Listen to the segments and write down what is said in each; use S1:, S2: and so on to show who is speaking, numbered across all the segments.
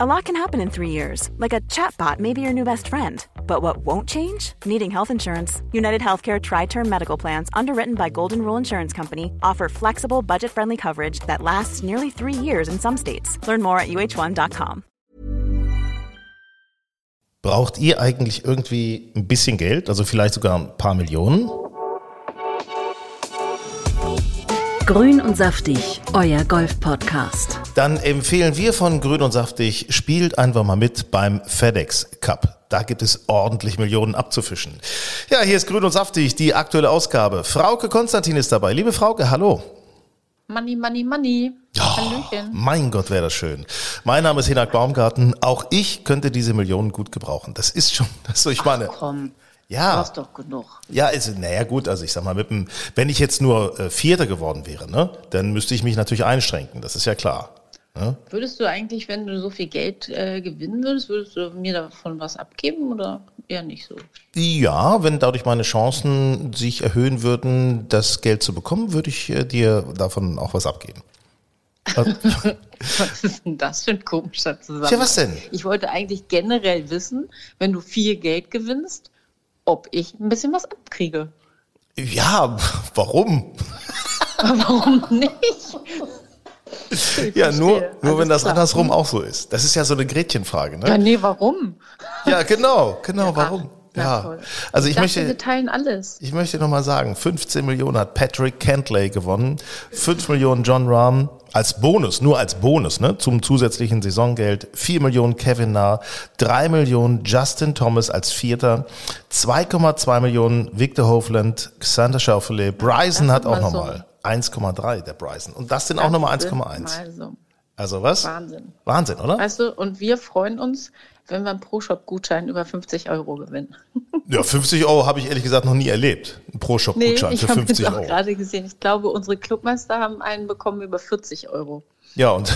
S1: A lot can happen in three years, like a chatbot may be your new best friend. But what won't change? Needing health insurance. United Healthcare Tri Term Medical Plans, underwritten by Golden Rule Insurance Company, offer flexible, budget friendly coverage that lasts nearly three years in some states. Learn more at uh1.com.
S2: Braucht ihr eigentlich irgendwie ein bisschen Geld, also vielleicht sogar ein paar Millionen?
S3: Grün und saftig, euer Golf-Podcast.
S2: Dann empfehlen wir von Grün und Saftig, spielt einfach mal mit beim FedEx Cup. Da gibt es ordentlich Millionen abzufischen. Ja, hier ist Grün und Saftig, die aktuelle Ausgabe. Frauke Konstantin ist dabei. Liebe Frauke, hallo.
S4: Money, money, money.
S2: Oh,
S4: Hallöchen.
S2: mein Gott, wäre das schön. Mein Name ist Hinak Baumgarten. Auch ich könnte diese Millionen gut gebrauchen. Das ist schon, das so, ich meine.
S4: Komm, du
S2: Ja,
S4: hast doch genug.
S2: ja, ist, naja gut, also ich sag mal, mit dem, wenn ich jetzt nur äh, Vierter geworden wäre, ne, dann müsste ich mich natürlich einschränken, das ist ja klar. Ne?
S4: Würdest du eigentlich, wenn du so viel Geld äh, gewinnen würdest, würdest du mir davon was abgeben oder eher nicht so?
S2: Ja, wenn dadurch meine Chancen sich erhöhen würden, das Geld zu bekommen, würde ich äh, dir davon auch was abgeben. Also,
S4: Was ist denn das für ein komischer Zusammenhang?
S2: Tja, was denn?
S4: Ich wollte eigentlich generell wissen, wenn du viel Geld gewinnst, ob ich ein bisschen was abkriege.
S2: ja, warum?
S4: Warum nicht?
S2: Ja, nur,
S4: verstehe.
S2: nur wenn
S4: Alles
S2: das
S4: klar.
S2: andersrum auch so ist. Das ist ja so eine Gretchenfrage,
S4: Ja,
S2: ne?
S4: nee, warum?
S2: Ja, genau, genau, warum? Ja,
S4: toll.
S2: also ich
S4: dachte,
S2: möchte,
S4: wir teilen alles.
S2: Ich möchte nochmal sagen, 15 Millionen hat Patrick Cantley gewonnen, 5 Millionen John Rahm als Bonus, nur als Bonus, ne, zum zusätzlichen Saisongeld, 4 Millionen Kevin Na, 3 Millionen Justin Thomas als Vierter, 2,2 Millionen Victor Hovland, Xander Schauffele, Bryson
S4: das
S2: hat auch
S4: mal so.
S2: nochmal 1,3 der Bryson und das sind auch nochmal
S4: Das sind
S2: 1,1.
S4: mal so.
S2: Also was?
S4: Wahnsinn.
S2: Wahnsinn, oder?
S4: Weißt du, und wir freuen uns, wenn wir einen Pro-Shop-Gutschein über 50 Euro gewinnen.
S2: Ja, 50 Euro habe ich ehrlich gesagt noch nie erlebt. Ein
S4: Nee,
S2: Pro-Shop-Gutschein
S4: ich
S2: für
S4: habe jetzt
S2: 50
S4: auch
S2: Euro.
S4: gerade gesehen. Ich glaube, unsere Clubmeister haben einen bekommen über 40 Euro.
S2: Ja, und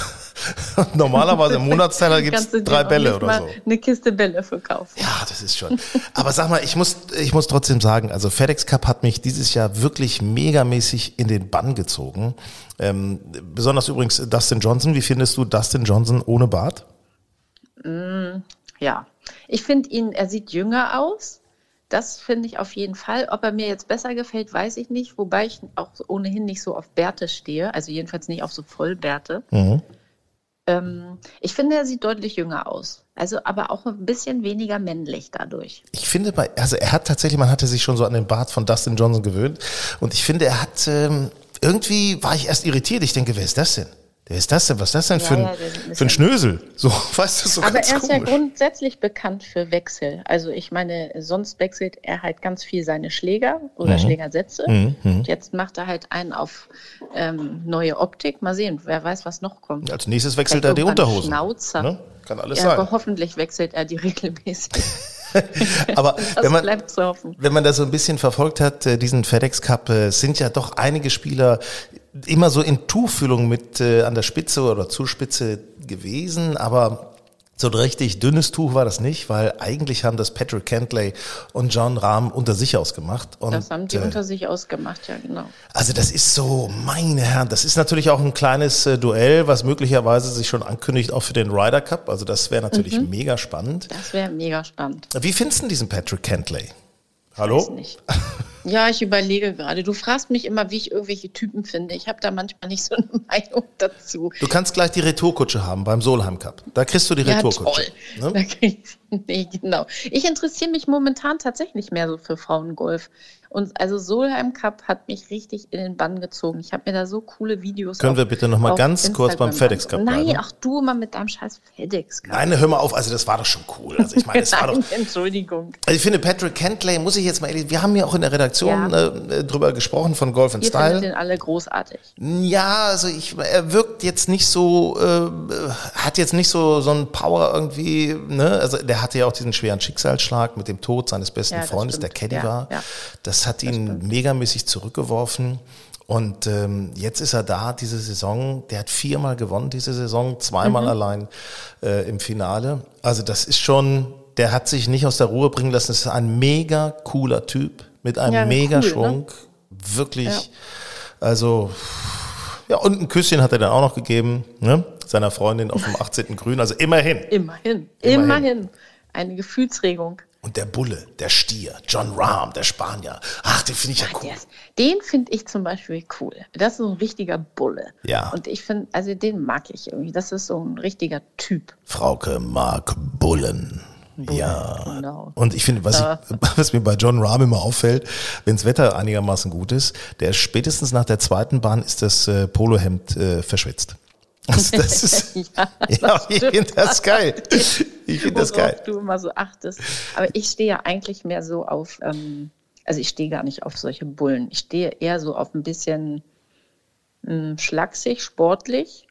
S2: normalerweise im Monatsteiler gibt es drei Bälle oder so.
S4: Eine Kiste Bälle verkaufen.
S2: Ja, das ist schon. Aber sag mal, ich muss, ich muss trotzdem sagen, also FedEx Cup hat mich dieses Jahr wirklich megamäßig in den Bann gezogen. Ähm, besonders übrigens Dustin Johnson. Wie findest du Dustin Johnson ohne Bart?
S4: Ja, ich finde ihn, er sieht jünger aus. Das finde ich auf jeden Fall. Ob er mir jetzt besser gefällt, weiß ich nicht. Wobei ich auch ohnehin nicht so auf Bärte stehe. Also jedenfalls nicht auf so Vollbärte.
S2: Mhm.
S4: Ähm, ich finde, er sieht deutlich jünger aus. Also aber auch ein bisschen weniger männlich dadurch.
S2: Ich finde bei, also er hat tatsächlich, man hatte sich schon so an den Bart von Dustin Johnson gewöhnt. Und ich finde, er hat, ähm, irgendwie war ich erst irritiert. Ich denke, wer ist das denn? Wer ist das denn? Was ist das denn
S4: Ja,
S2: für, ein,
S4: ja, ein
S2: für ein Schnösel? So, weißt du, so
S4: Aber
S2: ganz
S4: er ist ja
S2: komisch.
S4: grundsätzlich bekannt für Wechsel. Also ich meine, sonst wechselt er halt ganz viel seine Schläger oder Schlägersätze.
S2: Mhm,
S4: Und jetzt macht er halt einen auf ähm, neue Optik. Mal sehen, wer weiß, was noch kommt.
S2: Als nächstes wechselt
S4: Vielleicht
S2: er die Unterhosen.
S4: Schnauzer.
S2: Ne? Kann alles
S4: Ja,
S2: sein.
S4: aber hoffentlich wechselt er die regelmäßig.
S2: Aber wenn man, wenn man das so ein bisschen verfolgt hat, äh, diesen FedEx Cup, äh, sind ja doch einige Spieler immer so in Tuchfühlung mit äh, an der Spitze oder Zuspitze gewesen, aber so ein richtig dünnes Tuch war das nicht, weil eigentlich haben das Patrick Cantley und John Rahm unter sich ausgemacht. Und,
S4: Das haben die
S2: äh,
S4: unter sich ausgemacht, ja genau.
S2: also das ist so, meine Herren, das ist natürlich auch ein kleines äh, Duell, was möglicherweise sich schon ankündigt, auch für den Ryder Cup. Also das wäre natürlich
S4: Mhm.
S2: mega spannend.
S4: Das wäre mega spannend.
S2: Wie findest du diesen Patrick Cantley? Hallo?
S4: Ja, ich überlege gerade. Du fragst mich immer, wie ich irgendwelche Typen finde. Ich habe da manchmal nicht so eine Meinung dazu.
S2: Du kannst gleich die Retourkutsche haben beim Solheim Cup. Da kriegst du die
S4: Ja,
S2: Retourkutsche.
S4: toll.
S2: Ne?
S4: Nee, genau. Ich interessiere mich momentan tatsächlich mehr so für Frauengolf. Und also Solheim Cup hat mich richtig in den Bann gezogen. Ich habe mir da so coole Videos
S2: Können wir bitte noch mal
S4: auf
S2: ganz kurz beim
S4: Instagram
S2: FedEx Cup
S4: angucken. Nein,
S2: bleiben?
S4: ach du mal mit deinem scheiß FedEx Cup.
S2: Nein, hör mal auf. Also das war doch schon cool. Also ich meine, es war doch.
S4: Entschuldigung.
S2: Also ich finde Patrick Cantley, muss ich jetzt mal ehrlich, wir haben ja auch in der Redaktion
S4: Ja.
S2: äh, drüber gesprochen von Golf and
S4: Ihr findet
S2: Style.
S4: den alle großartig.
S2: Ja, also ich, er wirkt jetzt nicht so, äh, hat jetzt nicht so so einen Power irgendwie, ne? Also der hatte ja auch diesen schweren Schicksalsschlag mit dem Tod seines besten
S4: Ja, das
S2: Freundes, der
S4: stimmt.
S2: Caddy
S4: Ja,
S2: war.
S4: ja.
S2: Das hat ihn megamäßig zurückgeworfen. Und ähm, jetzt ist er da, diese Saison. Der hat viermal gewonnen, diese Saison, zweimal
S4: Mhm.
S2: allein äh, im Finale. Also das ist schon, der hat sich nicht aus der Ruhe bringen lassen. Das ist ein mega cooler Typ mit einem
S4: Ja,
S2: mega
S4: cool, ne?
S2: Schwung. Wirklich,
S4: Ja.
S2: also ja, und ein Küsschen hat er dann auch noch gegeben, ne? seiner Freundin auf dem 18. Grün. Also immerhin.
S4: Immerhin,
S2: Immerhin.
S4: immerhin. Eine Gefühlsregung.
S2: Und der Bulle, der Stier, John Rahm, der Spanier. Ach, den finde ich ja cool.
S4: Ist- Den finde ich zum Beispiel cool. Das ist so ein richtiger Bulle.
S2: Ja.
S4: Und ich finde, also den mag ich irgendwie. Das ist so ein richtiger Typ.
S2: Frauke mag Bullen. Ja.
S4: Genau.
S2: Und ich finde, was, ich, was mir bei John Rahm immer auffällt, wenn das Wetter einigermaßen gut ist, der spätestens nach der zweiten Bahn ist das äh, Polohemd äh, verschwitzt. Also das ist,
S4: Ja,
S2: ja,
S4: das
S2: ich
S4: stimmt.
S2: finde das geil. Ich finde das geil.
S4: du immer so achtest. Aber ich stehe ja eigentlich mehr so auf, ähm, also ich stehe gar nicht auf solche Bullen. Ich stehe eher so auf ein bisschen ähm, schlaksig, sportlich.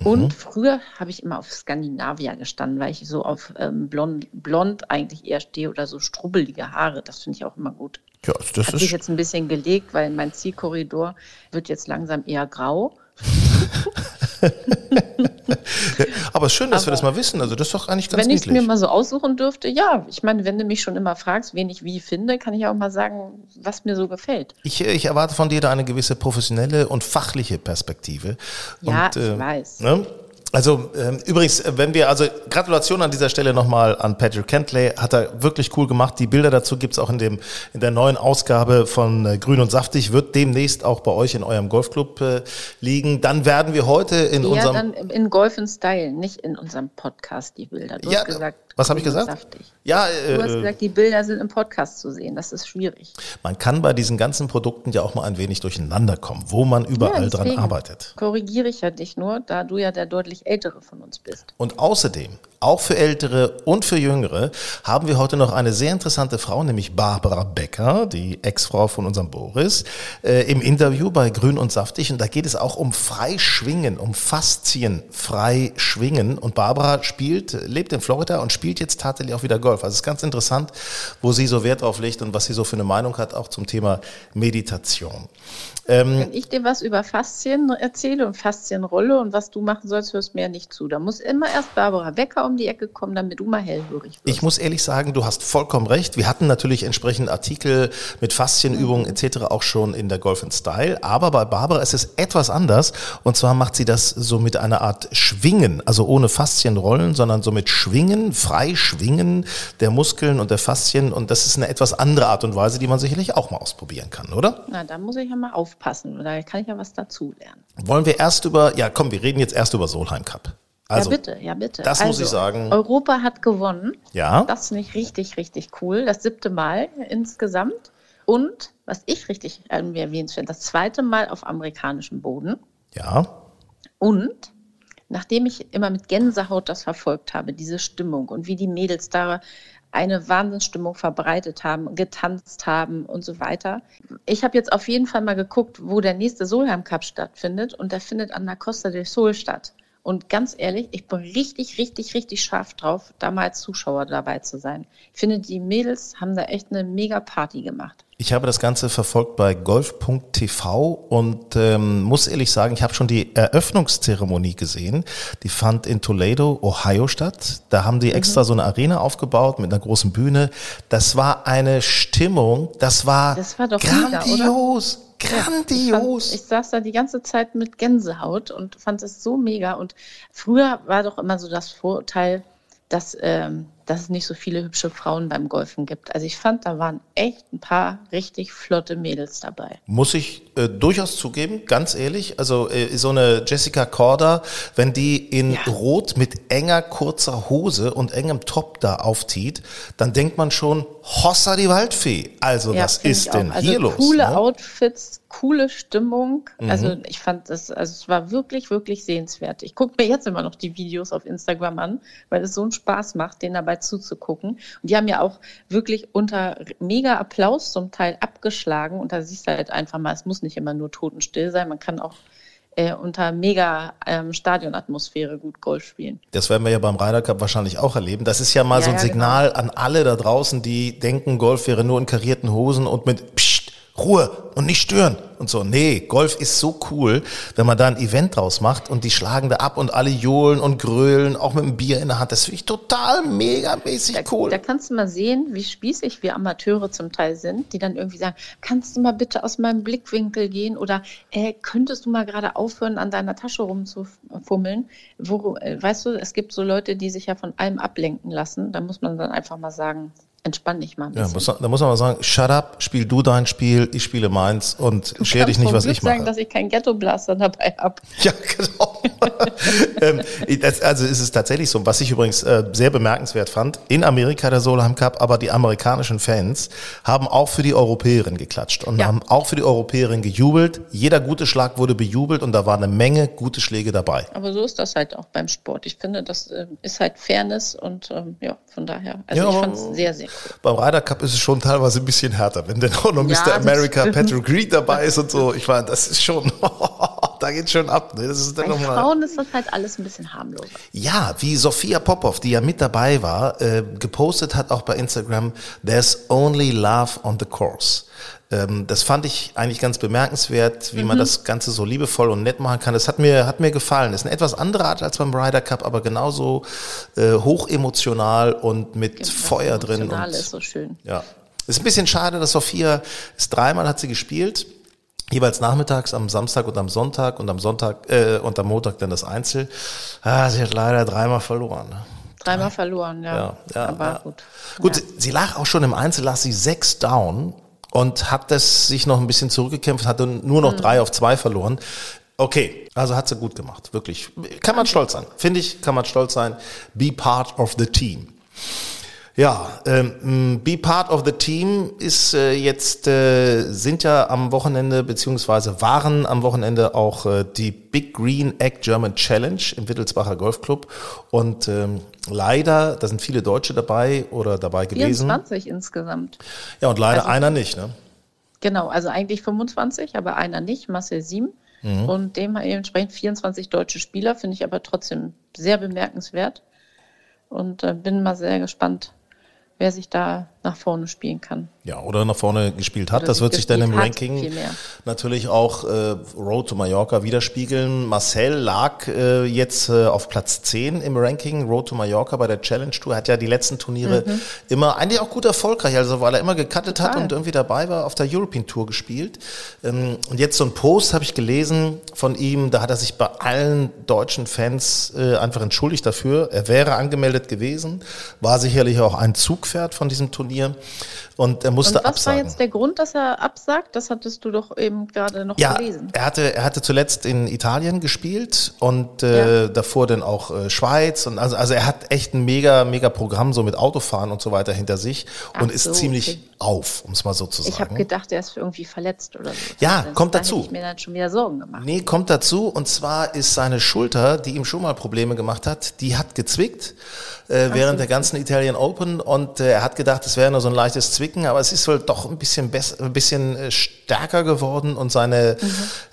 S2: Mhm.
S4: Und früher habe ich immer auf Skandinavier gestanden, weil ich so auf ähm, blond, blond eigentlich eher stehe oder so strubbelige Haare. Das finde ich auch immer gut.
S2: Ja, das
S4: Hat sich
S2: ist,
S4: jetzt ein bisschen gelegt, weil mein Zielkorridor wird jetzt langsam eher grau.
S2: aber es ist schön, dass wir
S4: Aber-
S2: das mal wissen. Also das ist doch eigentlich ganz
S4: Wenn ich es mir mal so aussuchen dürfte, ja. Ich meine, wenn du mich schon immer fragst, wen ich wie finde, kann ich auch mal sagen, was mir so gefällt.
S2: Ich, ich erwarte von dir da eine gewisse professionelle und fachliche Perspektive.
S4: Ja,
S2: und,
S4: ich
S2: äh,
S4: weiß.
S2: Ne? Also ähm, übrigens, äh, wenn wir, also Gratulation an dieser Stelle nochmal an Patrick Kentley, hat er wirklich cool gemacht. Die Bilder dazu gibt's auch in, dem, in der neuen Ausgabe von äh, Grün und Saftig, wird demnächst auch bei euch in eurem Golfclub äh, liegen. Dann werden wir heute in
S4: Eher
S2: unserem...
S4: dann in Golf in Style, nicht in unserem Podcast, die Bilder. Du
S2: Ja,
S4: hast gesagt,
S2: was habe ich
S4: und
S2: gesagt?
S4: Saftig.
S2: Ja,
S4: Du hast
S2: äh,
S4: gesagt, die Bilder sind im Podcast zu sehen. Das ist schwierig.
S2: man kann bei diesen ganzen Produkten ja auch mal ein wenig durcheinander kommen, wo man überall
S4: Ja,
S2: dran arbeitet.
S4: Korrigiere ich ja dich nur, da du ja der deutlich ältere von uns bist.
S2: Und außerdem, auch für Ältere und für Jüngere, haben wir heute noch eine sehr interessante Frau, nämlich Barbara Becker, die Ex-Frau von unserem Boris, äh, im Interview bei Grün und Saftig. Und da geht es auch um Freischwingen, um Faszien, Freischwingen. Und Barbara spielt, lebt in Florida und spielt jetzt tatsächlich auch wieder Golf. Also es ist ganz interessant, wo sie so Wert drauf legt und was sie so für eine Meinung hat, auch zum Thema Meditation. Ähm,
S4: Wenn ich dir was über Faszien erzähle und Faszienrolle und was du machen sollst, hörst mir ja nicht zu. Da muss immer erst Barbara Becker um die Ecke kommen, damit du mal hellhörig wirst.
S2: Ich muss ehrlich sagen, du hast vollkommen recht. Wir hatten natürlich entsprechend Artikel mit Faszienübungen etc. auch schon in der Golf Style, aber bei Barbara ist es etwas anders und zwar macht sie das so mit einer Art Schwingen, also ohne Faszienrollen, sondern so mit Schwingen, frei Schwingen der Muskeln und der Faszien und das ist eine etwas andere Art und Weise, die man sicherlich auch mal ausprobieren kann, oder?
S4: Na, da muss ich ja mal aufpassen. Da kann ich ja was dazu lernen.
S2: Wollen wir erst über, ja komm, wir reden jetzt erst über Solheim Cup. Also,
S4: ja, bitte, ja, bitte.
S2: das muss ich sagen.
S4: Europa hat gewonnen.
S2: Ja.
S4: Das finde ich richtig, richtig cool. Das siebte Mal insgesamt. Und, was ich richtig irgendwie erwähnt finde, das zweite Mal auf amerikanischem Boden.
S2: ja,
S4: Und nachdem ich immer mit Gänsehaut das verfolgt habe, diese Stimmung und wie die Mädels da eine Wahnsinnsstimmung verbreitet haben, getanzt haben und so weiter. Ich habe jetzt auf jeden Fall mal geguckt, wo der nächste Solheim Cup stattfindet und der findet an der Costa del Sol statt. Und ganz ehrlich, ich bin richtig, richtig, richtig scharf drauf, da mal als Zuschauer dabei zu sein. Ich finde, die Mädels haben da echt eine mega Party gemacht.
S2: Ich habe das Ganze verfolgt bei golf.tv und ähm, muss ehrlich sagen, ich habe schon die Eröffnungszeremonie gesehen. Die fand in Toledo, Ohio statt. Da haben
S4: Mhm.
S2: die extra so eine Arena aufgebaut mit einer großen Bühne. Das war eine Stimmung, das war,
S4: Das war doch mega?
S2: Grandios,
S4: Ich, fand, ich saß da die ganze Zeit mit Gänsehaut und fand es so mega. Und früher war doch immer so das Vorurteil, dass, ähm, dass es nicht so viele hübsche Frauen beim Golfen gibt. Also ich fand, da waren echt ein paar richtig flotte Mädels dabei.
S2: Muss ich äh, durchaus zugeben, ganz ehrlich. Also äh, so eine Jessica Korda, wenn die in
S4: Ja.
S2: Rot mit enger, kurzer Hose und engem Top da aufzieht, dann denkt man schon, Hossa die Waldfee. Also was
S4: find
S2: ist denn
S4: also
S2: hier los?
S4: Coole
S2: ne?
S4: Outfits, coole Stimmung.
S2: Mhm.
S4: Also ich fand das, also es war wirklich, wirklich sehenswert. Ich gucke mir jetzt immer noch die Videos auf Instagram an, weil es so einen Spaß macht, denen dabei zuzugucken. Und die haben ja auch wirklich unter mega Applaus zum Teil abgeschlagen. Und da siehst du halt einfach mal, es muss nicht immer nur totenstill sein, man kann auch äh, unter mega ähm, Stadionatmosphäre gut Golf spielen.
S2: Das werden wir ja beim Ryder Cup wahrscheinlich auch erleben. Das ist ja mal
S4: Ja,
S2: so ein
S4: ja,
S2: Signal an alle da draußen, die denken, Golf wäre nur in karierten Hosen und mit Psst, Ruhe und nicht stören und so. Nee, Golf ist so cool, wenn man da ein Event draus macht und die schlagen da ab und alle johlen und grölen, auch mit einem Bier in der Hand. Das finde ich total megamäßig
S4: Da,
S2: cool.
S4: da kannst du mal sehen, wie spießig wir Amateure zum Teil sind, die dann irgendwie sagen, kannst du mal bitte aus meinem Blickwinkel gehen oder äh, könntest du mal gerade aufhören, an deiner Tasche rumzufummeln? Wo, äh, weißt du, es gibt so Leute, die sich ja von allem ablenken lassen. Da muss man dann einfach mal sagen, entspann dich mal ein
S2: Ja,
S4: bisschen.
S2: muss, da muss man mal sagen, shut up, spiel du dein Spiel, ich spiele meins und scher dich nicht, was
S4: Glück
S2: ich mache.
S4: sagen, dass ich keinen Ghetto-Blaster dabei habe.
S2: Ja, genau. ähm, das, also ist es tatsächlich so, was ich übrigens äh, sehr bemerkenswert fand, in Amerika der Solheim Cup, aber die amerikanischen Fans haben auch für die Europäerin geklatscht und
S4: Ja.
S2: haben auch für die Europäerin gejubelt. Jeder gute Schlag wurde bejubelt und da war eine Menge gute Schläge dabei.
S4: Aber so ist das halt auch beim Sport. Ich finde, das äh, ist halt Fairness und ähm, ja, von daher. Also
S2: Ja,
S4: ich fand es sehr, sehr.
S2: Beim Ryder Cup ist es schon teilweise ein bisschen härter, wenn dann auch noch
S4: Ja,
S2: Mr. America. Patrick Reed dabei ist und so. Ich meine, das ist schon, da geht schon ab. Ne? Das ist dann
S4: Bei
S2: noch mal
S4: Frauen ist das halt alles ein bisschen harmloser.
S2: Ja, wie Sophia Popov, die ja mit dabei war, äh, gepostet hat auch bei Instagram, there's only love on the course. Ähm, das fand ich eigentlich ganz bemerkenswert, wie man das Ganze so liebevoll und nett machen kann. Das hat mir, hat mir gefallen. Das ist eine etwas andere Art als beim Ryder Cup, aber genauso äh, hochemotional und mit Feuer drin.
S4: Emotional
S2: Und,
S4: ist so schön.
S2: ja. Ist ein bisschen schade, dass Sophia, ist dreimal hat sie gespielt, jeweils nachmittags am Samstag und am Sonntag und am Sonntag äh, und am Montag dann das Einzel. Ah, sie hat leider dreimal verloren. ne?
S4: Dreimal verloren, ja.
S2: Ja, ja,
S4: Aber
S2: ja.
S4: gut.
S2: Gut, sie, sie lag auch schon im Einzel, lag sie sechs down und hat das sich noch ein bisschen zurückgekämpft, hatte nur noch drei auf zwei verloren. Okay, also hat sie gut gemacht, wirklich. Kann man stolz sein. Finde ich, kann man stolz sein. Be part of the team. Ja, ähm, Be Part of the Team ist äh, jetzt, äh, sind ja am Wochenende, beziehungsweise waren am Wochenende auch äh, die Big Green Egg German Challenge im Wittelsbacher Golfclub. Und ähm, leider, da sind viele Deutsche dabei oder dabei gewesen.
S4: 24 insgesamt.
S2: Ja, und leider
S4: Also-
S2: einer nicht, ne?
S4: Genau, also eigentlich 25, aber einer nicht, Marcel Siem.
S2: Mhm.
S4: Und dementsprechend 24 deutsche Spieler, finde ich aber trotzdem sehr bemerkenswert. Und äh, bin mal sehr gespannt, wer sich da nach vorne spielen kann.
S2: Ja, oder nach vorne gespielt hat.
S4: Oder
S2: das wird sich dann im Ranking natürlich auch äh, Road to Mallorca widerspiegeln. Marcel lag äh, jetzt äh, auf Platz 10 im Ranking Road to Mallorca bei der Challenge Tour. Hat ja die letzten Turniere immer eigentlich auch gut erfolgreich, also weil er immer gecuttet hat und irgendwie dabei war, auf der European Tour gespielt. Ähm, und jetzt so ein Post habe ich gelesen von ihm, da hat er sich bei allen deutschen Fans äh, einfach entschuldigt dafür. Er wäre angemeldet gewesen, war sicherlich auch ein Zugpferd von diesem Turnier und er musste
S4: Und was
S2: absagen.
S4: war jetzt der Grund, dass er absagt? Das hattest du doch eben gerade noch
S2: Ja,
S4: gelesen.
S2: er hatte, er hatte zuletzt in Italien gespielt und äh,
S4: Ja.
S2: davor dann auch äh, Schweiz und also, also er hat echt ein mega, mega Programm so mit Autofahren und so weiter hinter sich und
S4: Ach
S2: ist
S4: so,
S2: ziemlich
S4: okay.
S2: auf, um es mal so zu sagen.
S4: Ich habe gedacht, er ist irgendwie verletzt oder so.
S2: Ja,
S4: Das-
S2: kommt
S4: da
S2: dazu.
S4: Hätte ich mir dann schon wieder Sorgen gemacht.
S2: Nee, kommt dazu. Und zwar ist seine Schulter, die ihm schon mal Probleme gemacht hat, die hat gezwickt äh, während der ganzen Italian Open. Und äh, er hat gedacht, es wäre nur so ein leichtes Zwicken, aber es ist wohl doch ein bisschen besser, ein bisschen äh, stärker geworden. Und seine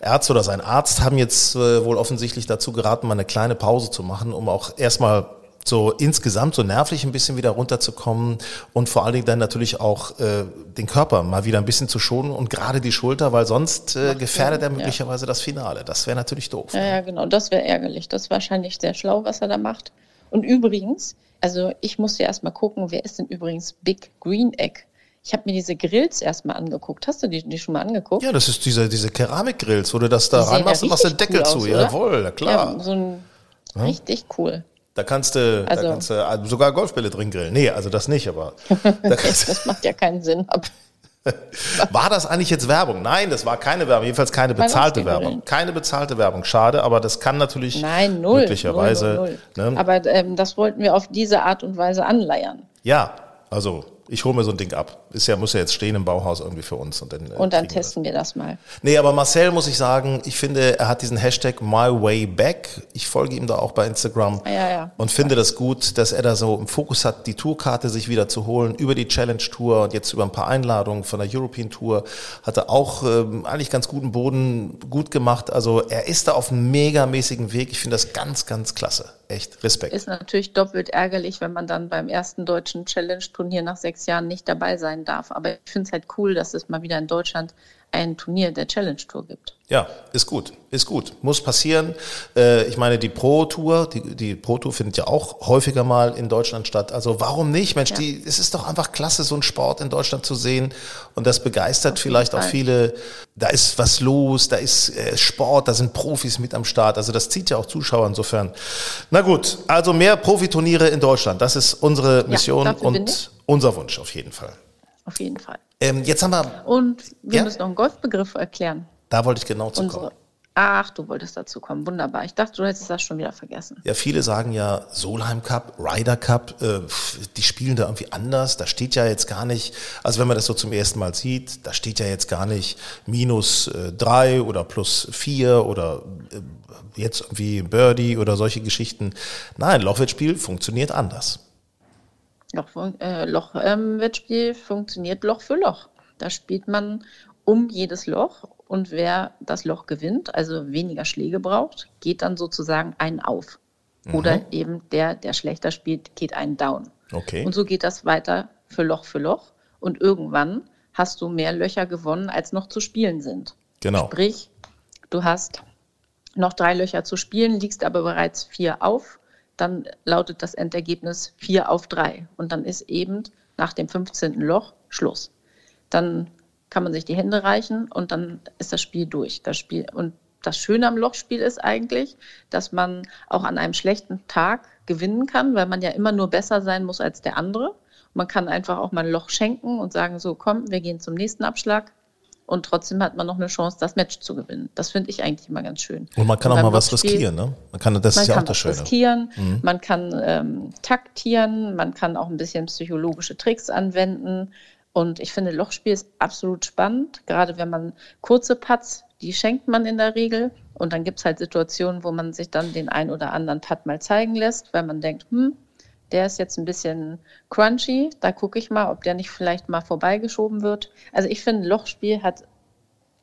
S2: Ärzte oder sein Arzt haben jetzt äh, wohl offensichtlich dazu geraten, mal eine kleine Pause zu machen, um auch erstmal so insgesamt so nervlich ein bisschen wieder runterzukommen und vor allen Dingen dann natürlich auch äh, den Körper mal wieder ein bisschen zu schonen und gerade die Schulter, weil sonst äh, gefährdet er
S4: Sinn, ja.
S2: möglicherweise das Finale. Das wäre natürlich doof.
S4: Ja, ja, genau. Das wäre ärgerlich. Das ist wahrscheinlich sehr schlau, was er da macht. Und übrigens, also ich musste erstmal gucken, wer ist denn übrigens Big Green Egg? Ich habe mir diese Grills erstmal angeguckt. Hast du die, die schon mal angeguckt?
S2: Ja, das ist diese, diese Keramikgrills, wo du das da reinmachst und machst den Deckel
S4: cool
S2: zu.
S4: aus?
S2: Jawohl, na klar.
S4: Ja, so ein richtig cool.
S2: Da kannst du, da
S4: Also-
S2: kannst du äh, sogar Golfbälle drin grillen. Nee, also das nicht, aber da
S4: Das macht ja keinen Sinn.
S2: War das eigentlich jetzt Werbung? Nein, das war keine Werbung, jedenfalls keine bezahlte Werbung. Keine bezahlte Werbung, schade, aber das kann natürlich
S4: nein, null.
S2: möglicherweise.
S4: Null, null, null.
S2: Ne?
S4: Aber ähm, das wollten wir auf diese Art und Weise anleiern.
S2: Ja, also ich hole mir so ein Ding ab. Ist ja, muss ja jetzt stehen im Bauhaus irgendwie für uns. Und dann, äh,
S4: Und dann
S2: kriegen wir das.
S4: testen wir das mal.
S2: Nee, aber Marcel muss ich sagen, ich finde, er hat diesen Hashtag MyWayBack. Ich folge ihm da auch bei Instagram
S4: Ah, ja, ja.
S2: und finde das gut, dass er da so im Fokus hat, die Tourkarte sich wieder zu holen über die Challenge Tour und jetzt über ein paar Einladungen von der European Tour hat er auch ähm, eigentlich ganz guten Boden gut gemacht. Also er ist da auf einem megamäßigen Weg. Ich finde das ganz, ganz klasse. Echt Respekt.
S4: Ist natürlich doppelt ärgerlich, wenn man dann beim ersten deutschen Challenge-Turnier nach sechs Jahren nicht dabei sein darf. Aber ich finde es halt cool, dass es mal wieder in Deutschland ein Turnier der Challenge Tour gibt.
S2: Ja, ist gut, ist gut, muss passieren. Äh, ich meine, die Pro Tour, die, die Pro Tour findet ja auch häufiger mal in Deutschland statt. Also warum nicht? Mensch, ja. die, es ist doch einfach klasse, so einen Sport in Deutschland zu sehen. Und das begeistert Auf vielleicht auch viele. Da ist was los, da ist äh, Sport, da sind Profis mit am Start. Also das zieht ja auch Zuschauer insofern. Na gut, also mehr Profiturniere in Deutschland. Das ist unsere Mission ja, und unser Wunsch auf jeden Fall.
S4: Auf jeden Fall.
S2: Ähm, jetzt haben wir.
S4: Und wir ja? müssen noch einen Golfbegriff erklären.
S2: Da wollte ich genau zu Unsere, kommen.
S4: Ach, du wolltest dazu kommen. Wunderbar. Ich dachte, du hättest das schon wieder vergessen.
S2: Ja, viele sagen ja Solheim Cup, Ryder Cup, äh, die spielen da irgendwie anders. Da steht ja jetzt gar nicht, also wenn man das so zum ersten Mal sieht, da steht ja jetzt gar nicht minus äh, drei oder plus vier oder äh, jetzt irgendwie Birdie oder solche Geschichten. Nein, Lochwettspiel funktioniert anders.
S4: Loch, äh, Lochwettspiel ähm, funktioniert Loch für Loch. Da spielt man um jedes Loch und wer das Loch gewinnt, also weniger Schläge braucht, geht dann sozusagen einen auf. Mhm. Oder eben der, der schlechter spielt, geht einen down.
S2: Okay.
S4: Und so geht das weiter für Loch für Loch. Und irgendwann hast du mehr Löcher gewonnen, als noch zu spielen sind.
S2: Genau.
S4: Sprich, du hast noch drei Löcher zu spielen, liegst aber bereits vier auf. Dann lautet das Endergebnis vier auf drei. Und dann ist eben nach dem 15. Loch Schluss. Dann kann man sich die Hände reichen und dann ist das Spiel durch. Das Spiel und das Schöne am Lochspiel ist eigentlich, dass man auch an einem schlechten Tag gewinnen kann, weil man ja immer nur besser sein muss als der andere. Man kann einfach auch mal ein Loch schenken und sagen, so komm, wir gehen zum nächsten Abschlag. Und trotzdem hat man noch eine Chance, das Match zu gewinnen. Das finde ich eigentlich immer ganz schön.
S2: Und man kann und auch mal was riskieren, ne? Man kann, das
S4: man
S2: ist ja
S4: auch
S2: das Schöne.
S4: riskieren, mhm. man kann ähm, taktieren, man kann auch ein bisschen psychologische Tricks anwenden. Und ich finde, Lochspiel ist absolut spannend, gerade wenn man kurze Putts, die schenkt man in der Regel. Und dann gibt es halt Situationen, wo man sich dann den ein oder anderen Putt mal zeigen lässt, weil man denkt, hm, der ist jetzt ein bisschen crunchy, da gucke ich mal, ob der nicht vielleicht mal vorbeigeschoben wird. Also ich finde, Lochspiel hat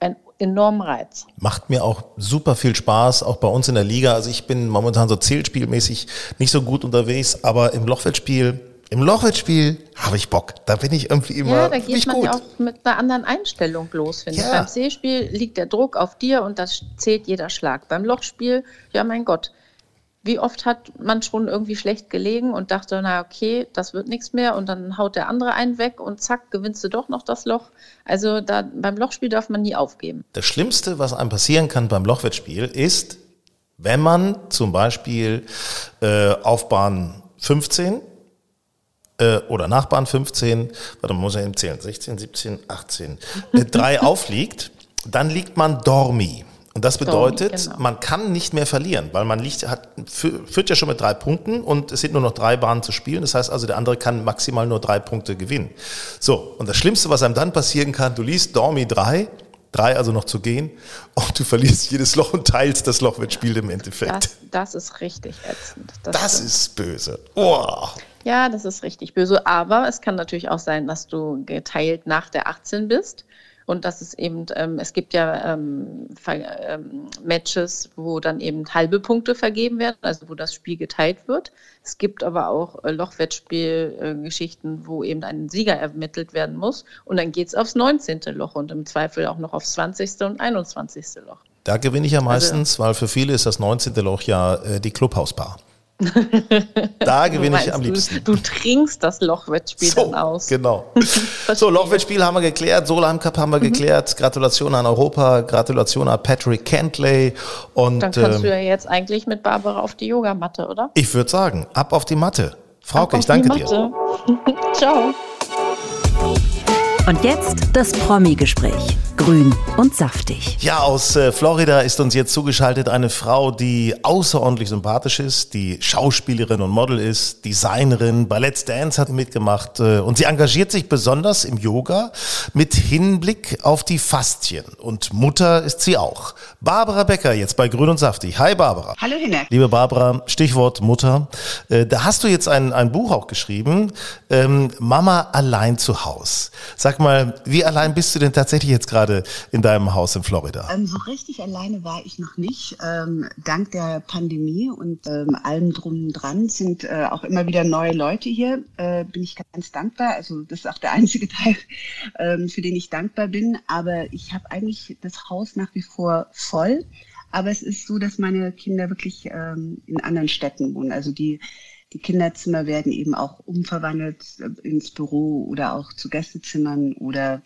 S4: einen enormen Reiz.
S2: Macht mir auch super viel Spaß, auch bei uns in der Liga. Also ich bin momentan so zählspielmäßig nicht so gut unterwegs, aber im Lochwettspiel im Lochwettspiel habe ich Bock. Da bin ich irgendwie immer. Ja,
S4: da geht man
S2: gut.
S4: ja auch mit einer anderen Einstellung los, finde ja. ich. Beim Seespiel liegt der Druck auf dir und das zählt jeder Schlag. Beim Lochspiel, ja mein Gott, wie oft hat man schon irgendwie schlecht gelegen und dachte, na okay, das wird nichts mehr und dann haut der andere einen weg und zack, gewinnst du doch noch das Loch. Also da, beim Lochspiel darf man nie aufgeben.
S2: Das Schlimmste, was einem passieren kann beim Lochwettspiel, ist, wenn man zum Beispiel äh, auf Bahn 15 äh, oder Nachbarn 15, warte, man muss ja eben zählen, 16, 17, 18, äh, drei aufliegt, dann liegt man Dormi. Und das bedeutet, Dormi, genau. man kann nicht mehr verlieren, weil man liegt, hat, führt ja schon mit drei Punkten und es sind nur noch drei Bahnen zu spielen. Das heißt also, der andere kann maximal nur drei Punkte gewinnen. So, und das Schlimmste, was einem dann passieren kann, du liest Dormi 3, drei also noch zu gehen und du verlierst jedes Loch und teilst das Loch mit Spiel im Endeffekt.
S4: Das, das ist richtig ätzend.
S2: Das, das ist böse. Oh.
S4: Ja, das ist richtig böse. Aber es kann natürlich auch sein, dass du geteilt nach der 18 bist. Und dass es eben, ähm, es gibt ja ähm, ähm, Matches, wo dann eben halbe Punkte vergeben werden, also wo das Spiel geteilt wird. Es gibt aber auch äh, Lochwettspielgeschichten, äh, wo eben ein Sieger ermittelt werden muss. Und dann geht es aufs 19. Loch und im Zweifel auch noch aufs 20. und 21. Loch.
S2: Da gewinne ich ja also meistens, also, weil für viele ist das 19. Loch ja äh, die Clubhausbar. Da gewinne ich am liebsten.
S4: Du, du trinkst das Lochwettspiel so, dann aus.
S2: Genau. so, Lochwettspiel haben wir geklärt, Solheim Cup haben wir mhm. geklärt. Gratulation an Europa, Gratulation an Patrick Kentley. Und,
S4: dann kannst ähm, du ja jetzt eigentlich mit Barbara auf die Yogamatte, oder?
S2: Ich würde sagen, ab auf die Matte. Frauke, ich danke dir.
S4: Ciao.
S3: Und jetzt das Promi-Gespräch. Grün und saftig.
S2: Ja, aus äh, Florida ist uns jetzt zugeschaltet eine Frau, die außerordentlich sympathisch ist, die Schauspielerin und Model ist, Designerin, bei Let's Dance hat mitgemacht äh, und sie engagiert sich besonders im Yoga mit Hinblick auf die Faszien. Und Mutter ist sie auch. Barbara Becker jetzt bei Grün und Saftig. Hi Barbara.
S5: Hallo Hinne.
S2: Liebe Barbara, Stichwort Mutter. Äh, da hast du jetzt ein, ein Buch auch geschrieben, ähm, Mama allein zu Haus. Sag mal, wie allein bist du denn tatsächlich jetzt gerade? Gerade in deinem Haus in Florida?
S5: Ähm, so richtig alleine war ich noch nicht. Ähm, dank der Pandemie und ähm, allem drum dran sind äh, auch immer wieder neue Leute hier. Äh, bin ich ganz dankbar. Also das ist auch der einzige Teil, ähm, für den ich dankbar bin. Aber ich habe eigentlich das Haus nach wie vor voll. Aber es ist so, dass meine Kinder wirklich ähm, in anderen Städten wohnen. Also die die Kinderzimmer werden eben auch umverwandelt äh, ins Büro oder auch zu Gästezimmern oder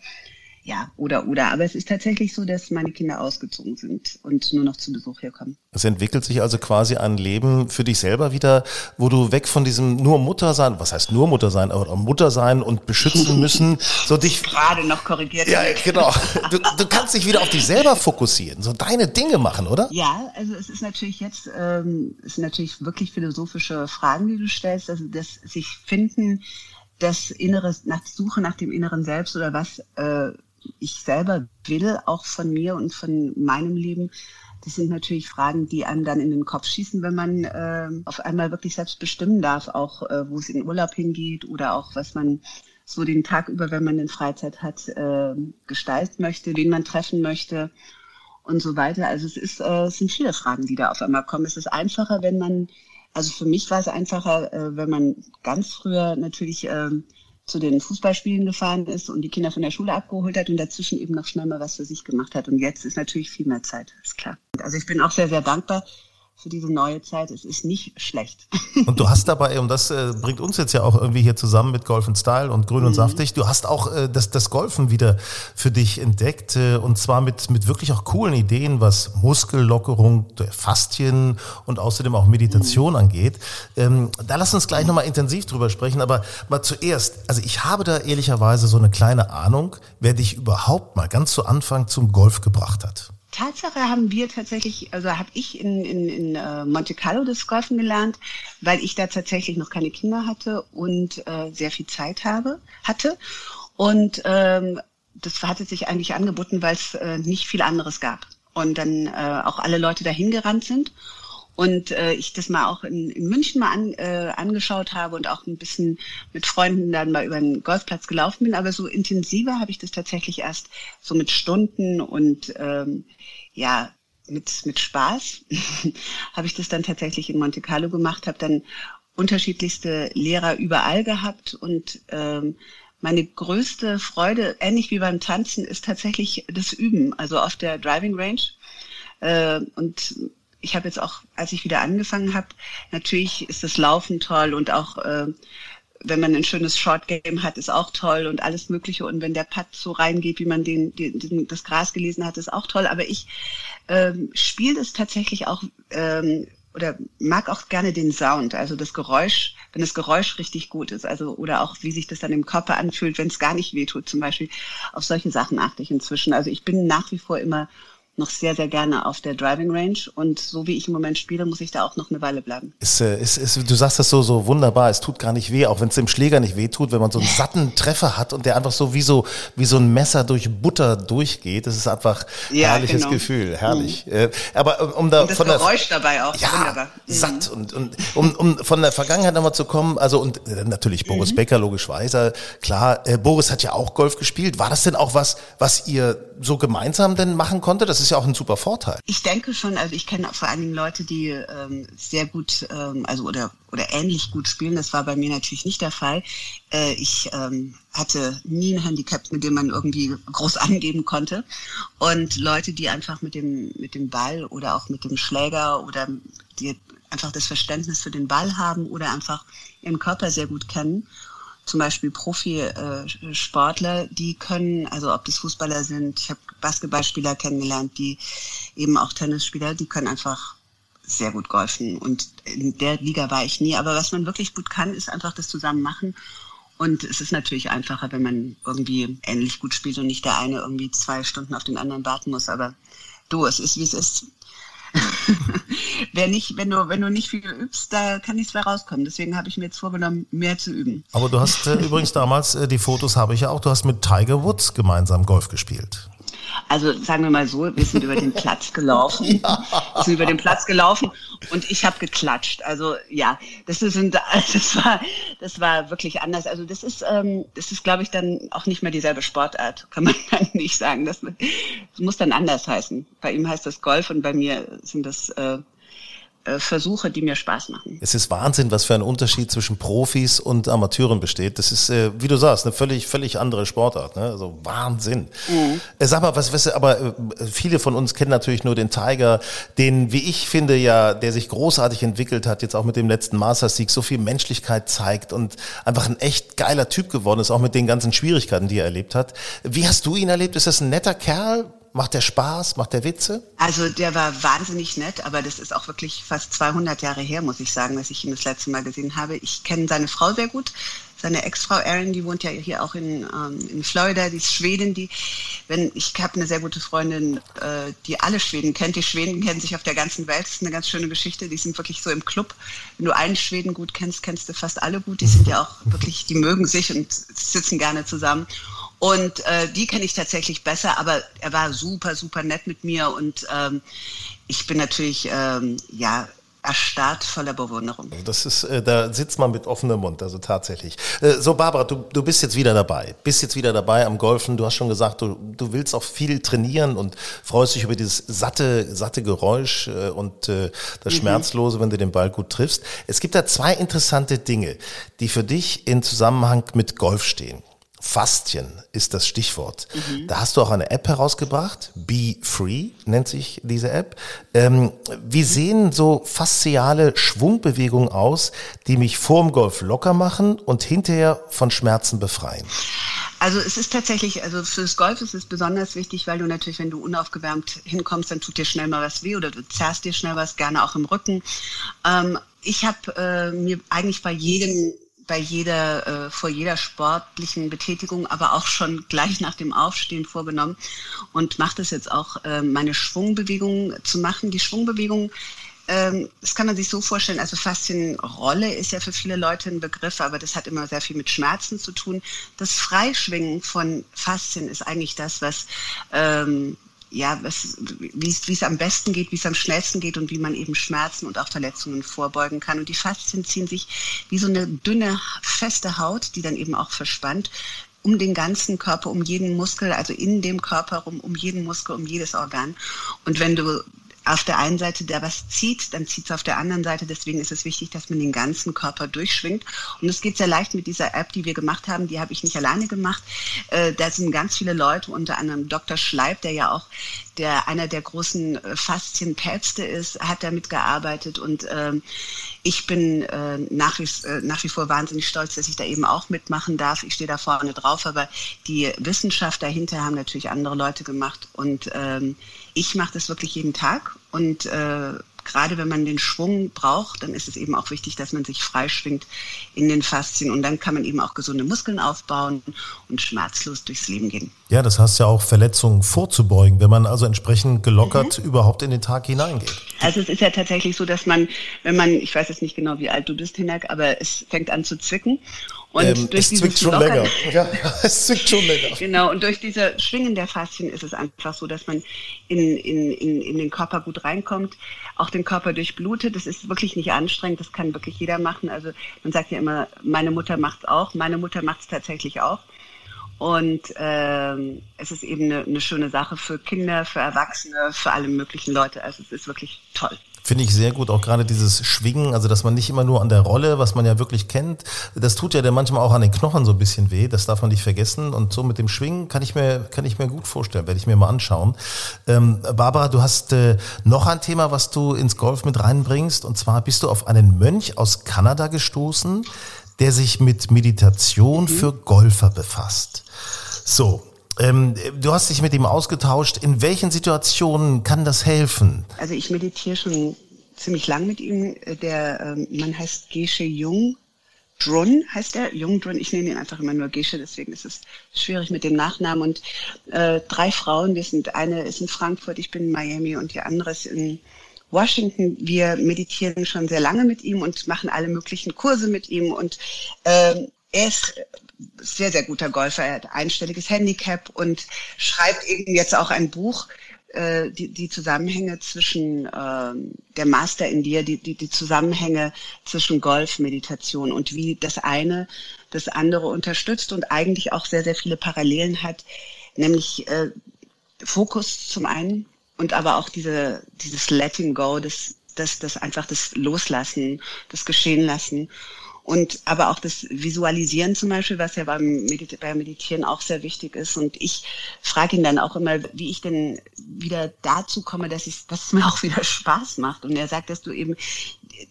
S5: ja, oder, oder. Aber es ist tatsächlich so, dass meine Kinder ausgezogen sind und nur noch zu Besuch hier kommen.
S2: Es entwickelt sich also quasi ein Leben für dich selber wieder, wo du weg von diesem nur Mutter sein, was heißt nur Mutter sein, aber Mutter sein und beschützen müssen, so dich.
S5: Gerade noch korrigiert.
S2: Ja, genau. Du, du kannst dich wieder auf dich selber fokussieren, so deine Dinge machen, oder?
S5: Ja, also es ist natürlich jetzt, ähm, es sind natürlich wirklich philosophische Fragen, die du stellst, also das sich finden, das Innere, nach Suche nach dem inneren Selbst oder was, äh, ich selber will, auch von mir und von meinem Leben, das sind natürlich Fragen, die einem dann in den Kopf schießen, wenn man äh, auf einmal wirklich selbst bestimmen darf, auch äh, wo es in Urlaub hingeht oder auch was man so den Tag über, wenn man eine Freizeit hat, äh, gestalten möchte, wen man treffen möchte und so weiter. Also es ist, äh, es sind viele Fragen, die da auf einmal kommen. Es ist einfacher, wenn man, also für mich war es einfacher, äh, wenn man ganz früher natürlich äh, zu den Fußballspielen gefahren ist und die Kinder von der Schule abgeholt hat und dazwischen eben noch schnell mal was für sich gemacht hat. Und jetzt ist natürlich viel mehr Zeit, ist klar. Also ich bin auch sehr, sehr dankbar, für diese neue Zeit. Es ist nicht schlecht.
S2: Und du hast dabei, und das äh, bringt uns jetzt ja auch irgendwie hier zusammen mit Golf Style und Grün mhm. und Saftig, du hast auch äh, das, das Golfen wieder für dich entdeckt äh, und zwar mit, mit wirklich auch coolen Ideen, was Muskellockerung, Faszien und außerdem auch Meditation mhm. angeht. Ähm, da lass uns gleich nochmal intensiv drüber sprechen, aber mal zuerst, also ich habe da ehrlicherweise so eine kleine Ahnung, wer dich überhaupt mal ganz zu Anfang zum Golf gebracht hat.
S5: Tatsache haben wir tatsächlich, also habe ich in, in, in uh, Monte Carlo das Golfen gelernt, weil ich da tatsächlich noch keine Kinder hatte und äh, sehr viel Zeit habe, hatte. Und ähm, das hatte sich eigentlich angeboten, weil es äh, nicht viel anderes gab. Und dann äh, auch alle Leute dahin gerannt sind. Und äh, ich das mal auch in, in München mal an, äh, angeschaut habe und auch ein bisschen mit Freunden dann mal über den Golfplatz gelaufen bin. Aber so intensiver habe ich das tatsächlich erst so mit Stunden und ähm, ja, mit, mit Spaß habe ich das dann tatsächlich in Monte Carlo gemacht, habe dann unterschiedlichste Lehrer überall gehabt und ähm, meine größte Freude, ähnlich wie beim Tanzen, ist tatsächlich das Üben, also auf der Driving Range. Äh, und ich habe jetzt auch, als ich wieder angefangen habe, natürlich ist das Laufen toll und auch äh, wenn man ein schönes Short Game hat, ist auch toll und alles Mögliche. Und wenn der Putt so reingeht, wie man den, den, das Gras gelesen hat, ist auch toll. Aber ich ähm, spiele es tatsächlich auch ähm, oder mag auch gerne den Sound, also das Geräusch, wenn das Geräusch richtig gut ist, also oder auch wie sich das dann im Körper anfühlt, wenn es gar nicht wehtut, zum Beispiel. Auf solche Sachen achte ich inzwischen. Also ich bin nach wie vor immer noch sehr, sehr gerne auf der Driving Range. Und so wie ich im Moment spiele, muss ich da auch noch eine Weile bleiben.
S2: Äh, ist, ist, du sagst das so, so wunderbar. Es tut gar nicht weh, auch wenn es dem Schläger nicht weh tut, wenn man so einen satten Treffer hat und der einfach so wie so, wie so ein Messer durch Butter durchgeht. Das ist einfach ja, herrliches genau. Gefühl. Herrlich. Mhm. Äh, aber um, um da
S5: und das von Geräusch der, dabei auch.
S2: Ja, wunderbar. Mhm. satt. Und, und um, um von der Vergangenheit nochmal zu kommen, also und äh, natürlich Boris mhm. Becker, logischerweise. Klar, äh, Boris hat ja auch Golf gespielt. War das denn auch was, was ihr so gemeinsam denn machen konnte? Das ist ja auch ein super Vorteil.
S5: Ich denke schon, also ich kenne vor allen Dingen Leute, die ähm, sehr gut, ähm, also oder oder ähnlich gut spielen. Das war bei mir natürlich nicht der Fall. Äh, ich ähm, hatte nie ein Handicap, mit dem man irgendwie groß angeben konnte. Und Leute, die einfach mit dem mit dem Ball oder auch mit dem Schläger oder die einfach das Verständnis für den Ball haben oder einfach ihren Körper sehr gut kennen zum Beispiel Profisportler, die können, also ob das Fußballer sind, ich habe Basketballspieler kennengelernt, die eben auch Tennisspieler, die können einfach sehr gut golfen. Und in der Liga war ich nie. Aber was man wirklich gut kann, ist einfach das zusammen machen. Und es ist natürlich einfacher, wenn man irgendwie ähnlich gut spielt und nicht der eine irgendwie zwei Stunden auf den anderen warten muss. Aber du, es ist, wie es ist. Wer nicht, wenn du, wenn du nicht viel übst, da kann nichts mehr rauskommen. Deswegen habe ich mir jetzt vorgenommen, mehr zu üben.
S2: Aber du hast äh, übrigens damals, äh, die Fotos habe ich ja auch, du hast mit Tiger Woods gemeinsam Golf gespielt.
S5: Also sagen wir mal so, wir sind über den Platz gelaufen. Ja. Wir sind über den Platz gelaufen und ich habe geklatscht. Also ja, das ist das war das war wirklich anders. Also das ist ähm, das ist glaube ich dann auch nicht mehr dieselbe Sportart, kann man dann nicht sagen. Das, das muss dann anders heißen. Bei ihm heißt das Golf und bei mir sind das äh, äh, Versuche, die mir Spaß machen.
S2: Es ist Wahnsinn, was für ein Unterschied zwischen Profis und Amateuren besteht. Das ist, äh, wie du sagst, eine völlig, völlig andere Sportart. Ne? Also Wahnsinn. Mhm. Äh, sag mal, was, was, aber viele von uns kennen natürlich nur den Tiger, den, wie ich finde, ja, der sich großartig entwickelt hat, jetzt auch mit dem letzten Masters-Sieg so viel Menschlichkeit zeigt und einfach ein echt geiler Typ geworden ist, auch mit den ganzen Schwierigkeiten, die er erlebt hat. Wie hast du ihn erlebt? Ist das ein netter Kerl? Macht der Spaß? Macht der Witze?
S5: Also der war wahnsinnig nett, aber das ist auch wirklich fast 200 Jahre her, muss ich sagen, dass ich ihn das letzte Mal gesehen habe. Ich kenne seine Frau sehr gut. Seine Ex-Frau Erin, die wohnt ja hier auch in, ähm, in Florida, die ist Schwedin, die, wenn, ich habe eine sehr gute Freundin, äh, die alle Schweden kennt. Die Schweden kennen sich auf der ganzen Welt. Das ist eine ganz schöne Geschichte. Die sind wirklich so im Club. Wenn du einen Schweden gut kennst, kennst du fast alle gut. Die sind ja auch wirklich, die mögen sich und sitzen gerne zusammen. Und äh, die kenne ich tatsächlich besser, aber er war super, super nett mit mir und ähm, ich bin natürlich, ähm, ja, erstarrt voller Bewunderung.
S2: Das ist, äh, da sitzt man mit offenem Mund, also tatsächlich. Äh, so, Barbara, du, du bist jetzt wieder dabei. Bist jetzt wieder dabei am Golfen. Du hast schon gesagt, du, du willst auch viel trainieren und freust dich über dieses satte, satte Geräusch äh, und äh, das mhm. Schmerzlose, wenn du den Ball gut triffst. Es gibt da zwei interessante Dinge, die für dich in Zusammenhang mit Golf stehen. Faszien ist das Stichwort. Mhm. Da hast du auch eine App herausgebracht, Be Free nennt sich diese App. Ähm, wie sehen so fasziale Schwungbewegungen aus, die mich vorm Golf locker machen und hinterher von Schmerzen befreien?
S5: Also es ist tatsächlich, also fürs Golf ist es besonders wichtig, weil du natürlich, wenn du unaufgewärmt hinkommst, dann tut dir schnell mal was weh oder du zerrst dir schnell was, gerne auch im Rücken. Ähm, ich habe äh, mir eigentlich bei jedem bei jeder, äh, vor jeder sportlichen Betätigung, aber auch schon gleich nach dem Aufstehen vorgenommen und mache das jetzt auch, äh, meine Schwungbewegungen zu machen. Die Schwungbewegung, ähm, das kann man sich so vorstellen, also Faszienrolle ist ja für viele Leute ein Begriff, aber das hat immer sehr viel mit Schmerzen zu tun. Das Freischwingen von Faszien ist eigentlich das, was ähm, ja, wie es am besten geht, wie es am schnellsten geht und wie man eben Schmerzen und auch Verletzungen vorbeugen kann. Und die Faszien ziehen sich wie so eine dünne, feste Haut, die dann eben auch verspannt, um den ganzen Körper, um jeden Muskel, also in dem Körper rum, um jeden Muskel, um jedes Organ. Und wenn du auf der einen Seite der was zieht, dann zieht es auf der anderen Seite. Deswegen ist es wichtig, dass man den ganzen Körper durchschwingt. Und es geht sehr leicht mit dieser App, die wir gemacht haben. Die habe ich nicht alleine gemacht. Äh, da sind ganz viele Leute, unter anderem Dr. Schleib, der ja auch der einer der großen äh, Faszienpäpste ist, hat damit gearbeitet und ähm, ich bin äh, nach, wie, äh, nach wie vor wahnsinnig stolz, dass ich da eben auch mitmachen darf. Ich stehe da vorne drauf, aber die Wissenschaft dahinter haben natürlich andere Leute gemacht und ähm, ich mache das wirklich jeden Tag und äh, gerade wenn man den Schwung braucht, dann ist es eben auch wichtig, dass man sich freischwingt in den Faszien und dann kann man eben auch gesunde Muskeln aufbauen und schmerzlos durchs Leben gehen.
S2: Ja, das heißt ja auch Verletzungen vorzubeugen, wenn man also entsprechend gelockert mhm. überhaupt in den Tag hineingeht.
S5: Also es ist ja tatsächlich so, dass man, wenn man, ich weiß jetzt nicht genau, wie alt du bist, Hinak, aber es fängt an zu zwicken
S2: und ähm, durch es zwickt schon Lockern, länger. Ja, es zwickt schon länger.
S5: Genau, und durch diese Schwingen der Faszien ist es einfach so, dass man in, in, in, in den Körper gut reinkommt, auch den Körper durchblutet. Das ist wirklich nicht anstrengend, das kann wirklich jeder machen. Also man sagt ja immer, meine Mutter macht es auch, meine Mutter macht es tatsächlich auch. Und ähm, es ist eben eine, eine schöne Sache für Kinder, für Erwachsene, für alle möglichen Leute. Also es ist wirklich toll.
S2: Finde ich sehr gut, auch gerade dieses Schwingen, also dass man nicht immer nur an der Rolle, was man ja wirklich kennt, das tut ja dann manchmal auch an den Knochen so ein bisschen weh, das darf man nicht vergessen. Und so mit dem Schwingen kann ich mir, kann ich mir gut vorstellen, werde ich mir mal anschauen. Ähm, Barbara, du hast äh, noch ein Thema, was du ins Golf mit reinbringst, und zwar bist du auf einen Mönch aus Kanada gestoßen, der sich mit Meditation mhm. für Golfer befasst. So, ähm, du hast dich mit ihm ausgetauscht. In welchen Situationen kann das helfen?
S5: Also ich meditiere schon ziemlich lang mit ihm. Der ähm, Mann heißt Gesche Jung. Drun heißt er, Jung Drun. Ich nenne ihn einfach immer nur Gesche, deswegen ist es schwierig mit dem Nachnamen. Und äh, drei Frauen, wir sind, eine ist in Frankfurt, ich bin in Miami und die andere ist in Washington. Wir meditieren schon sehr lange mit ihm und machen alle möglichen Kurse mit ihm. Und ähm, er ist sehr, sehr guter Golfer. Er hat einstelliges Handicap und schreibt eben jetzt auch ein Buch, äh, die, die Zusammenhänge zwischen äh, der Master in dir, die, die, die Zusammenhänge zwischen Golf, Meditation und wie das eine das andere unterstützt und eigentlich auch sehr, sehr viele Parallelen hat, nämlich äh, Fokus zum einen und aber auch diese, dieses Letting Go, das, das, das einfach das Loslassen, das Geschehen lassen und aber auch das Visualisieren zum Beispiel, was ja beim, Medit beim Meditieren auch sehr wichtig ist. Und ich frage ihn dann auch immer, wie ich denn wieder dazu komme, dass, ich, dass es mir auch wieder Spaß macht. Und er sagt, dass du eben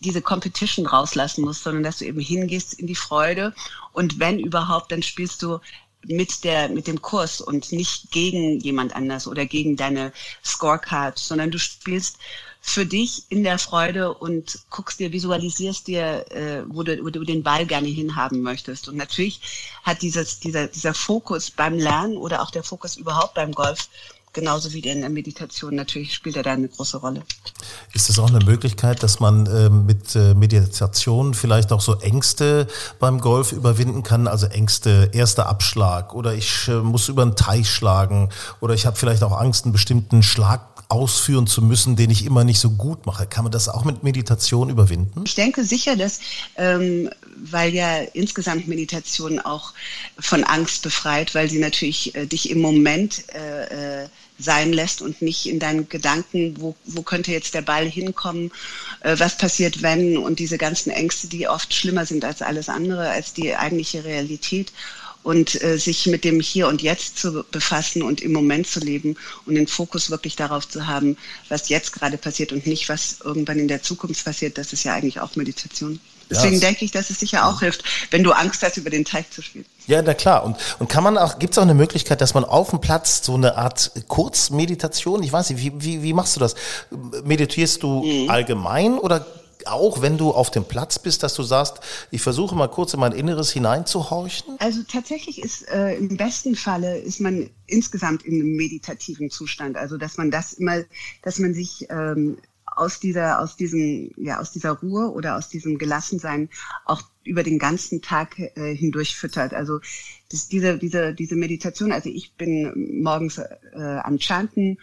S5: diese Competition rauslassen musst, sondern dass du eben hingehst in die Freude. Und wenn überhaupt, dann spielst du mit der mit dem Kurs und nicht gegen jemand anders oder gegen deine Scorecard, sondern du spielst für dich in der Freude und guckst dir, visualisierst dir, äh, wo, du, wo du den Ball gerne hinhaben möchtest. Und natürlich hat dieses, dieser, dieser Fokus beim Lernen oder auch der Fokus überhaupt beim Golf genauso wie in der Meditation natürlich spielt er da eine große Rolle.
S2: Ist es auch eine Möglichkeit, dass man äh, mit äh, Meditation vielleicht auch so Ängste beim Golf überwinden kann? Also Ängste, erster Abschlag oder ich äh, muss über einen Teich schlagen oder ich habe vielleicht auch Angst, einen bestimmten Schlag ausführen zu müssen, den ich immer nicht so gut mache. Kann man das auch mit Meditation überwinden?
S5: Ich denke sicher, dass, ähm, weil ja insgesamt Meditation auch von Angst befreit, weil sie natürlich äh, dich im Moment äh, äh, sein lässt und nicht in deinen Gedanken, wo, wo könnte jetzt der Ball hinkommen, äh, was passiert wenn und diese ganzen Ängste, die oft schlimmer sind als alles andere, als die eigentliche Realität und äh, sich mit dem Hier und Jetzt zu befassen und im Moment zu leben und den Fokus wirklich darauf zu haben, was jetzt gerade passiert und nicht, was irgendwann in der Zukunft passiert. Das ist ja eigentlich auch Meditation. Deswegen ja, denke ich, dass es sicher auch hilft, wenn du Angst hast, über den Teig zu spielen.
S2: Ja, na klar. Und, und kann man auch, gibt es auch eine Möglichkeit, dass man auf dem Platz so eine Art Kurzmeditation, ich weiß nicht, wie, wie, wie machst du das? Meditierst du mhm. allgemein oder auch, wenn du auf dem Platz bist, dass du sagst, ich versuche mal kurz in mein Inneres hineinzuhorchen?
S5: Also tatsächlich ist äh, im besten Falle ist man insgesamt in einem meditativen Zustand. Also dass man das immer, dass man sich ähm, aus dieser, aus diesem, ja, aus dieser Ruhe oder aus diesem Gelassensein auch über den ganzen Tag äh, hindurch füttert. Also das, diese, diese, diese Meditation, also ich bin morgens äh, am Chanten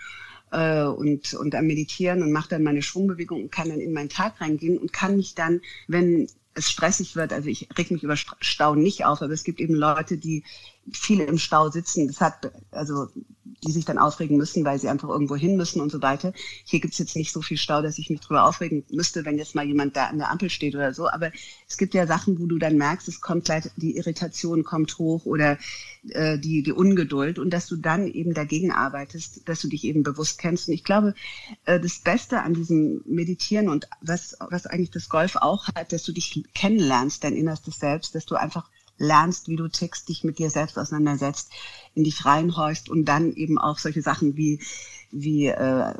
S5: äh, und, und am Meditieren und mache dann meine Schwungbewegung und kann dann in meinen Tag reingehen und kann mich dann, wenn es stressig wird, also ich reg mich über Stau nicht auf, aber es gibt eben Leute, die viele im Stau sitzen. Das hat, also die sich dann aufregen müssen, weil sie einfach irgendwo hin müssen und so weiter. Hier gibt's jetzt nicht so viel Stau, dass ich mich drüber aufregen müsste, wenn jetzt mal jemand da an der Ampel steht oder so. Aber es gibt ja Sachen, wo du dann merkst, es kommt gleich, die Irritation kommt hoch oder äh, die, die Ungeduld und dass du dann eben dagegen arbeitest, dass du dich eben bewusst kennst. Und ich glaube, äh, das Beste an diesem Meditieren und was, was eigentlich das Golf auch hat, dass du dich kennenlernst, dein innerstes Selbst, dass du einfach lernst, wie du tickst, dich mit dir selbst auseinandersetzt, in dich reinhorchst und dann eben auch solche Sachen wie wie äh,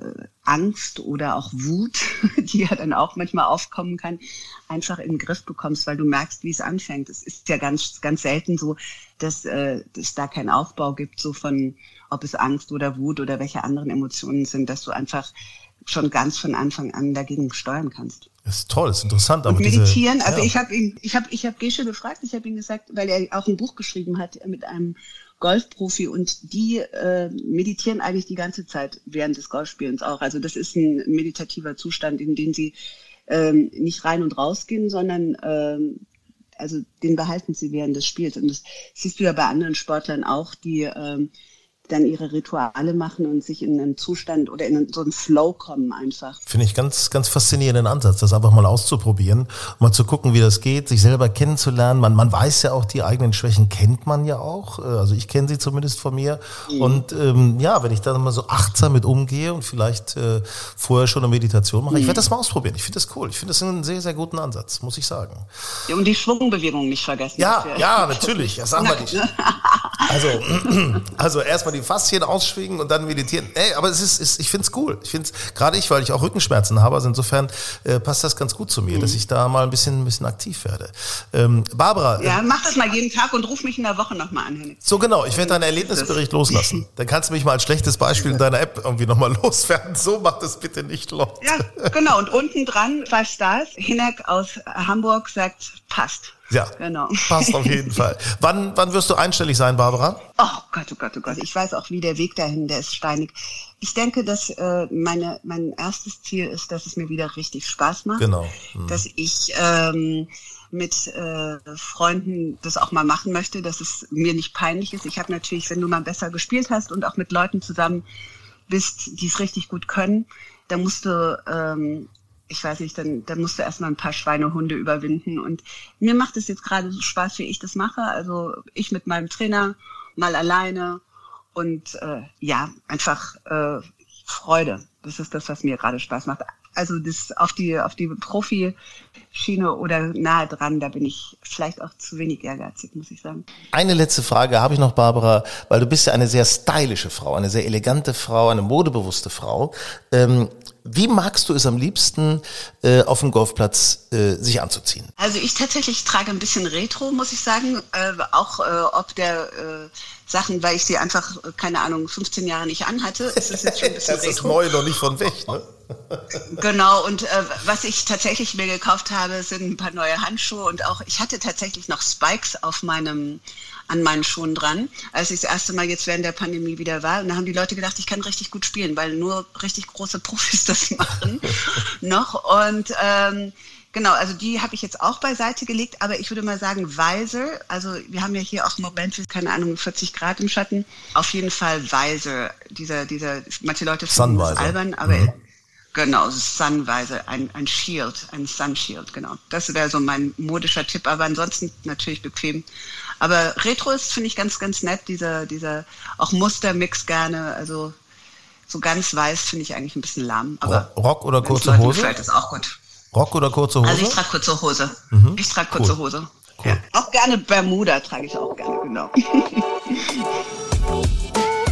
S5: Angst oder auch Wut, die ja dann auch manchmal aufkommen kann, einfach in den Griff bekommst, weil du merkst, wie es anfängt. Es ist ja ganz, ganz selten so, dass äh, es da keinen Aufbau gibt, so von, ob es Angst oder Wut oder welche anderen Emotionen sind, dass du einfach schon ganz von Anfang an dagegen steuern kannst.
S2: Das ist toll, das ist interessant. Aber
S5: und meditieren, diese, also ja. ich habe ihn, ich habe, ich habe Gesche gefragt, ich habe ihn gesagt, weil er auch ein Buch geschrieben hat mit einem Golfprofi und die äh, meditieren eigentlich die ganze Zeit während des Golfspielens auch. Also das ist ein meditativer Zustand, in den sie ähm, nicht rein und raus gehen, sondern ähm, also den behalten sie während des Spiels. Und das siehst du ja bei anderen Sportlern auch, die ähm, dann ihre Rituale machen und sich in einen Zustand oder in so einen Flow kommen einfach.
S2: Finde ich ganz, ganz faszinierenden Ansatz, das einfach mal auszuprobieren, mal zu gucken, wie das geht, sich selber kennenzulernen. Man, man weiß ja auch, die eigenen Schwächen kennt man ja auch. Äh, also ich kenne sie zumindest von mir. Mhm. Und ähm, ja, wenn ich da mal so achtsam mit umgehe und vielleicht äh, vorher schon eine Meditation mache, mhm. ich werde das mal ausprobieren. Ich finde das cool. Ich finde das einen sehr, sehr guten Ansatz, muss ich sagen.
S5: Ja, und die Schwungbewegung nicht vergessen.
S2: Ja, ja, natürlich. Ja, sagen wir nicht. Also, also erstmal die Faszien ausschwingen und dann meditieren. Ey, aber es ist, ist ich finde es cool. Ich finde es, gerade ich, weil ich auch Rückenschmerzen habe, also insofern äh, passt das ganz gut zu mir, mhm. dass ich da mal ein bisschen, ein bisschen aktiv werde. Ähm, Barbara.
S5: Ja, äh, mach das mal jeden Tag und ruf mich in der Woche nochmal an, Henning.
S2: So genau, ich werde deinen Erlebnisbericht loslassen. Dann kannst du mich mal als schlechtes Beispiel in deiner App irgendwie nochmal loswerden. So macht es bitte nicht, Leute.
S5: Ja, genau. Und unten dran, Five Stars, Hinek aus Hamburg sagt, passt.
S2: Ja, genau. passt auf jeden Fall. Wann, wann wirst du einstellig sein, Barbara?
S5: Oh Gott, oh Gott, oh Gott. Ich weiß auch, wie der Weg dahin, der ist steinig. Ich denke, dass äh, meine, mein erstes Ziel ist, dass es mir wieder richtig Spaß macht.
S2: Genau.
S5: Mhm. Dass ich ähm, mit äh, Freunden das auch mal machen möchte, dass es mir nicht peinlich ist. Ich habe natürlich, wenn du mal besser gespielt hast und auch mit Leuten zusammen bist, die es richtig gut können, dann musst du ähm, ich weiß nicht, dann, dann musst du erstmal ein paar Schweinehunde überwinden. Und mir macht es jetzt gerade so Spaß, wie ich das mache. Also ich mit meinem Trainer, mal alleine und äh, ja, einfach äh, Freude. Das ist das, was mir gerade Spaß macht. Also das auf die auf die Profi-Schiene oder nahe dran, da bin ich vielleicht auch zu wenig ehrgeizig, muss ich sagen.
S2: Eine letzte Frage habe ich noch, Barbara, weil du bist ja eine sehr stylische Frau, eine sehr elegante Frau, eine modebewusste Frau. Ähm, wie magst du es am liebsten, äh, auf dem Golfplatz äh, sich anzuziehen?
S5: Also ich tatsächlich trage ein bisschen Retro, muss ich sagen. Äh, auch äh, ob der äh, Sachen, weil ich sie einfach, keine Ahnung, 15 Jahre nicht anhatte, ist es jetzt schon ein bisschen
S2: das Retro. Ist neu noch nicht von weg, ne?
S5: Genau, und äh, was ich tatsächlich mir gekauft habe, sind ein paar neue Handschuhe und auch, ich hatte tatsächlich noch Spikes auf meinem, an meinen Schuhen dran, als ich das erste Mal jetzt während der Pandemie wieder war. Und da haben die Leute gedacht, ich kann richtig gut spielen, weil nur richtig große Profis das machen noch. Und ähm, Genau, also die habe ich jetzt auch beiseite gelegt, aber ich würde mal sagen Visor, also wir haben ja hier auch im Moment, keine Ahnung, 40 Grad im Schatten, auf jeden Fall Visor, dieser, dieser, manche Leute finden das albern, aber mhm. Genau, Sunweise, ein, ein Shield, ein Sun Shield, genau. Das wäre so mein modischer Tipp, aber ansonsten natürlich bequem. Aber Retro ist, finde ich, ganz, ganz nett, dieser, dieser auch Mustermix gerne, also so ganz weiß finde ich eigentlich ein bisschen lahm. Aber
S2: Rock oder kurze Hose?
S5: Gefällt ist auch gut.
S2: Rock oder kurze Hose?
S5: Also ich trage kurze Hose. Mhm. Ich trage kurze cool. Hose. Cool. Ja. Auch gerne Bermuda trage ich auch gerne, genau.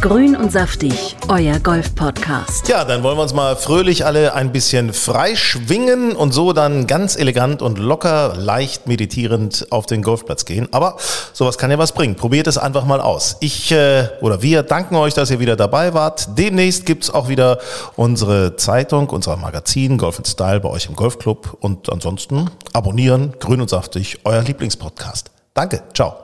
S3: Grün und saftig, euer Golf-Podcast.
S2: Ja, dann wollen wir uns mal fröhlich alle ein bisschen freischwingen und so dann ganz elegant und locker, leicht meditierend auf den Golfplatz gehen. Aber sowas kann ja was bringen. Probiert es einfach mal aus. Ich äh, oder wir danken euch, dass ihr wieder dabei wart. Demnächst gibt's auch wieder unsere Zeitung, unser Magazin Golf Style bei euch im Golfclub. Und ansonsten abonnieren, grün und saftig, euer Lieblingspodcast. Danke, ciao.